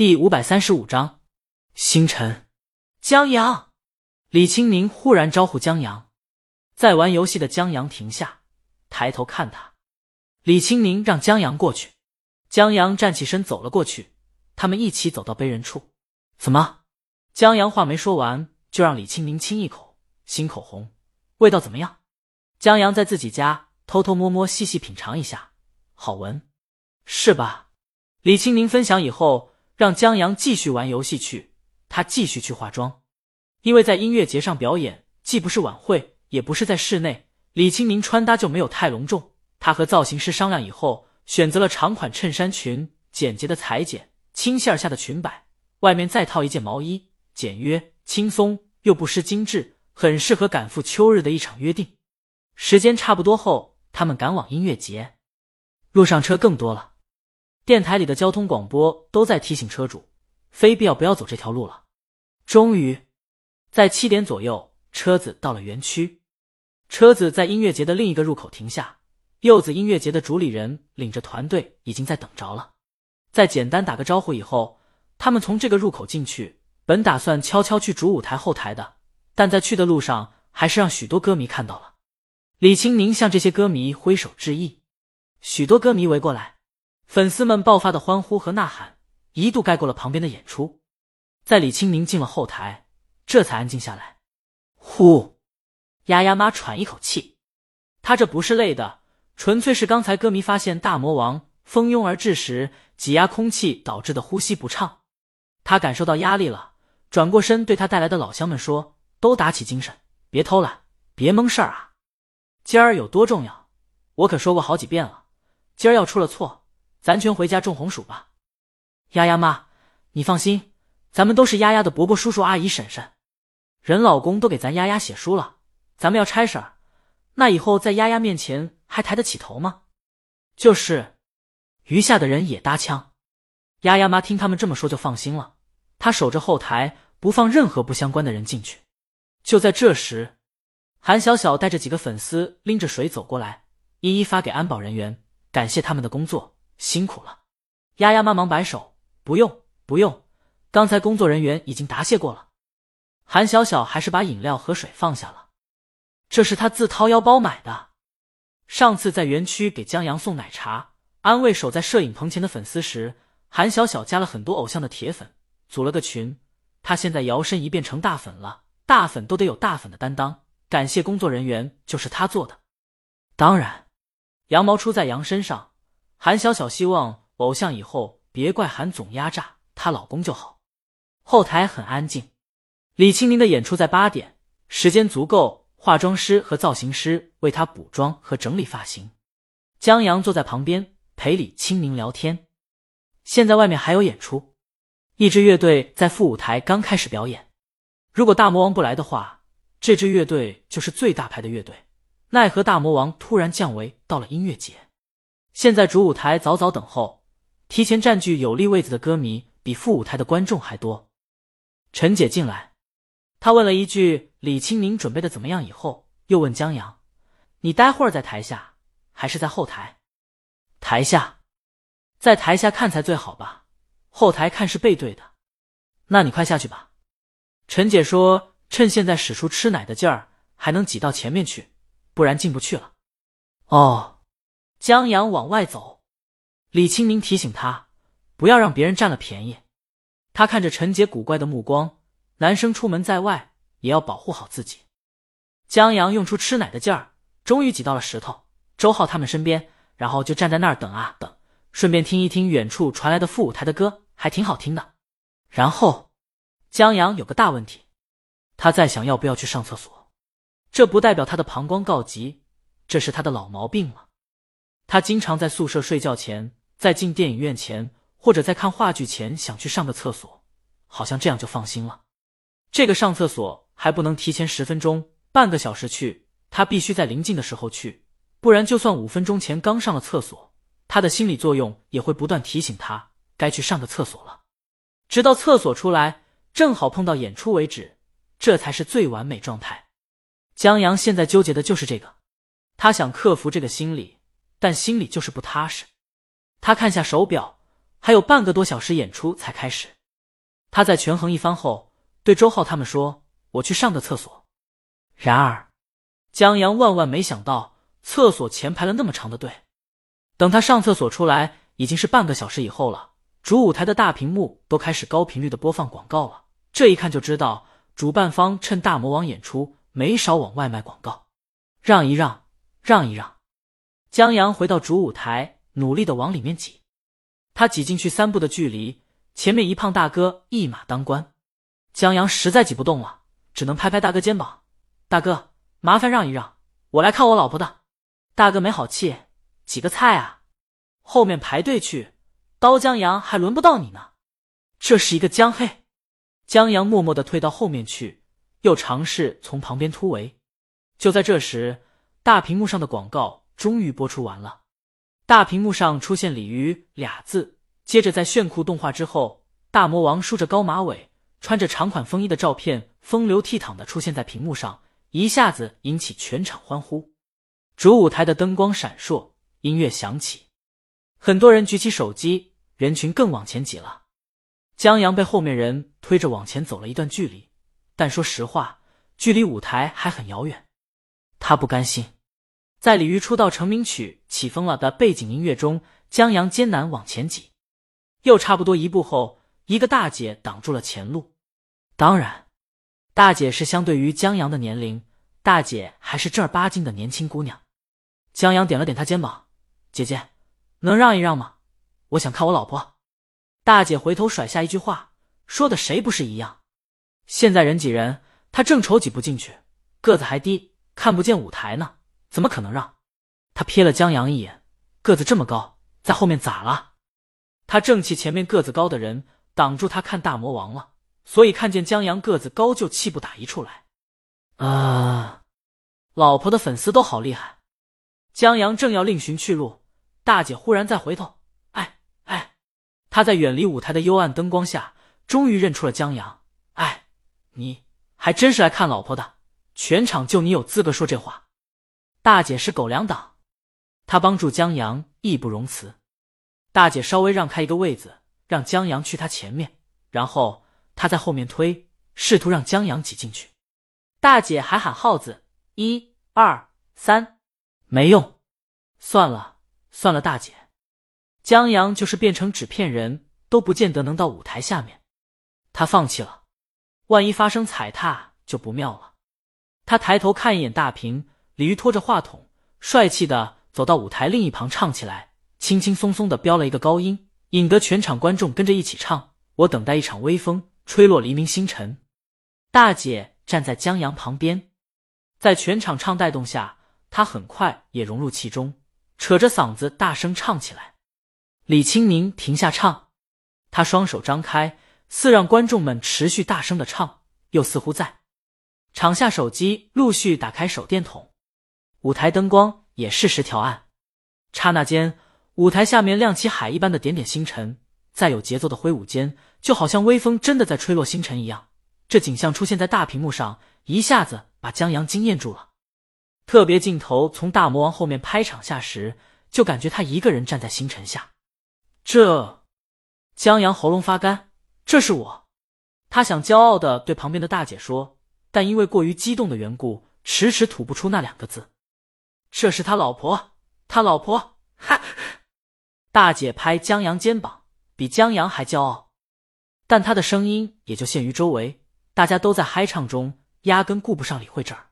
第五百三十五章，星辰。江阳，李青宁忽然招呼江阳，在玩游戏的江阳停下，抬头看他。李青宁让江阳过去，江阳站起身走了过去，他们一起走到背人处。怎么？江阳话没说完，就让李青宁亲一口新口红，味道怎么样？江阳在自己家偷偷摸摸细细品尝一下，好闻，是吧？李青宁分享以后，让江阳继续玩游戏去，他继续去化妆，因为在音乐节上表演，既不是晚会，也不是在室内，李青宁穿搭就没有太隆重。他和造型师商量以后，选择了长款衬衫裙，简洁的裁剪，轻线下的裙摆，外面再套一件毛衣，简约轻松又不失精致，很适合赶赴秋日的一场约定。时间差不多后，他们赶往音乐节，路上车更多了。电台里的交通广播都在提醒车主，非必要不要走这条路了。终于，在七点左右，车子到了园区。车子在音乐节的另一个入口停下，柚子音乐节的主理人领着团队已经在等着了。在简单打个招呼以后，他们从这个入口进去。本打算悄悄去主舞台后台的，但在去的路上，还是让许多歌迷看到了。李青宁向这些歌迷挥手致意，许多歌迷围过来。粉丝们爆发的欢呼和呐喊，一度盖过了旁边的演出。在李青宁进了后台，这才安静下来。呼，丫丫妈喘一口气，她这不是累的，纯粹是刚才歌迷发现大魔王蜂拥而至时挤压空气导致的呼吸不畅。他感受到压力了，转过身对他带来的老乡们说：“都打起精神，别偷懒，别蒙事儿啊！今儿有多重要，我可说过好几遍了。今儿要出了错。”咱全回家种红薯吧，丫丫妈，你放心，咱们都是丫丫的伯伯、叔叔、阿姨、婶婶，人老公都给咱丫丫写书了，咱们要差事儿，那以后在丫丫面前还抬得起头吗？就是，余下的人也搭腔。丫丫妈听他们这么说就放心了，她守着后台，不放任何不相关的人进去。就在这时，韩小小带着几个粉丝拎着水走过来，一一发给安保人员，感谢他们的工作。辛苦了，丫丫妈忙摆手，不用不用，刚才工作人员已经答谢过了。韩小小还是把饮料和水放下了，这是他自掏腰包买的。上次在园区给江阳送奶茶，安慰守在摄影棚前的粉丝时，韩小小加了很多偶像的铁粉，组了个群。他现在摇身一变成大粉了，大粉都得有大粉的担当，感谢工作人员就是他做的。当然，羊毛出在羊身上。韩小小希望偶像以后别怪韩总压榨她老公就好。后台很安静，李青宁的演出在八点，时间足够，化妆师和造型师为她补妆和整理发型。江阳坐在旁边陪李青宁聊天。现在外面还有演出，一支乐队在副舞台刚开始表演。如果大魔王不来的话，这支乐队就是最大牌的乐队。奈何大魔王突然降维到了音乐节。现在主舞台早早等候，提前占据有利位子的歌迷比副舞台的观众还多。陈姐进来，她问了一句：“李青宁准备的怎么样？”以后又问江阳：“你待会儿在台下还是在后台？”台下，在台下看才最好吧？后台看是背对的。那你快下去吧。陈姐说：“趁现在使出吃奶的劲儿，还能挤到前面去，不然进不去了。”哦。江阳往外走，李青宁提醒他不要让别人占了便宜。他看着陈杰古怪的目光，男生出门在外也要保护好自己。江阳用出吃奶的劲儿，终于挤到了石头周浩他们身边，然后就站在那儿等啊等，顺便听一听远处传来的副舞台的歌，还挺好听的。然后江阳有个大问题，他在想要不要去上厕所。这不代表他的膀胱告急，这是他的老毛病了。他经常在宿舍睡觉前，在进电影院前，或者在看话剧前想去上个厕所，好像这样就放心了。这个上厕所还不能提前十分钟、半个小时去，他必须在临近的时候去，不然就算五分钟前刚上了厕所，他的心理作用也会不断提醒他该去上个厕所了，直到厕所出来正好碰到演出为止，这才是最完美状态。江阳现在纠结的就是这个，他想克服这个心理。但心里就是不踏实。他看下手表，还有半个多小时演出才开始。他在权衡一番后，对周浩他们说：“我去上个厕所。”然而，江阳万万没想到，厕所前排了那么长的队。等他上厕所出来，已经是半个小时以后了。主舞台的大屏幕都开始高频率的播放广告了，这一看就知道主办方趁大魔王演出没少往外卖广告。让一让，让一让。江阳回到主舞台，努力的往里面挤。他挤进去三步的距离，前面一胖大哥一马当关。江阳实在挤不动了，只能拍拍大哥肩膀：“大哥，麻烦让一让，我来看我老婆的。”大哥没好气：“几个菜啊？后面排队去。”刀江阳还轮不到你呢，这是一个江黑。江阳默默的退到后面去，又尝试从旁边突围。就在这时，大屏幕上的广告终于播出完了。大屏幕上出现“鲤鱼”俩字，接着在炫酷动画之后，大魔王梳着高马尾、穿着长款风衣的照片风流倜傥的出现在屏幕上，一下子引起全场欢呼。主舞台的灯光闪烁，音乐响起，很多人举起手机。人群更往前挤了，江阳被后面人推着往前走了一段距离，但说实话，距离舞台还很遥远。他不甘心，在李玉出道成名曲起风了的背景音乐中，江阳艰难往前挤。又差不多一步后，一个大姐挡住了前路。当然，大姐是相对于江阳的年龄，大姐还是正儿八经的年轻姑娘。江阳点了点她肩膀：“姐姐，能让一让吗？”我想看我老婆，大姐回头甩下一句话，说的谁不是一样？现在人挤人，她正愁挤不进去，个子还低，看不见舞台呢，怎么可能让？他瞥了江阳一眼，个子这么高，在后面咋了？他正气前面个子高的人挡住他看大魔王了，所以看见江阳个子高就气不打一处来。啊，老婆的粉丝都好厉害！江阳正要另寻去路，大姐忽然再回头。哎哎他在远离舞台的幽暗灯光下，终于认出了江阳。哎，你还真是来看老婆的，全场就你有资格说这话。大姐是狗粮党，她帮助江阳义不容辞。大姐稍微让开一个位子，让江阳去她前面，然后她在后面推，试图让江阳挤进去。大姐还喊号子，一二三，没用，算了算了，大姐。江阳就是变成纸片人，都不见得能到舞台下面。他放弃了，万一发生踩踏就不妙了。他抬头看一眼大屏，李鱼拖着话筒，帅气的走到舞台另一旁唱起来，轻轻松松的飙了一个高音，引得全场观众跟着一起唱。我等待一场微风，吹落黎明星辰。大姐站在江阳旁边，在全场唱带动下，她很快也融入其中，扯着嗓子大声唱起来。李青宁停下唱，他双手张开，似让观众们持续大声的唱，又似乎在场下手机陆续打开手电筒，舞台灯光也适时调暗。刹那间，舞台下面亮起海一般的点点星辰，在有节奏的挥舞间，就好像微风真的在吹落星辰一样。这景象出现在大屏幕上，一下子把江阳惊艳住了。特别镜头从大魔王后面拍场下时，就感觉他一个人站在星辰下。这，江阳喉咙发干。这是我，他想骄傲的对旁边的大姐说，但因为过于激动的缘故，迟迟吐不出那两个字。这是他老婆，他老婆。哈！大姐拍江阳肩膀，比江阳还骄傲，但他的声音也就限于周围，大家都在嗨唱中，压根顾不上理会这儿。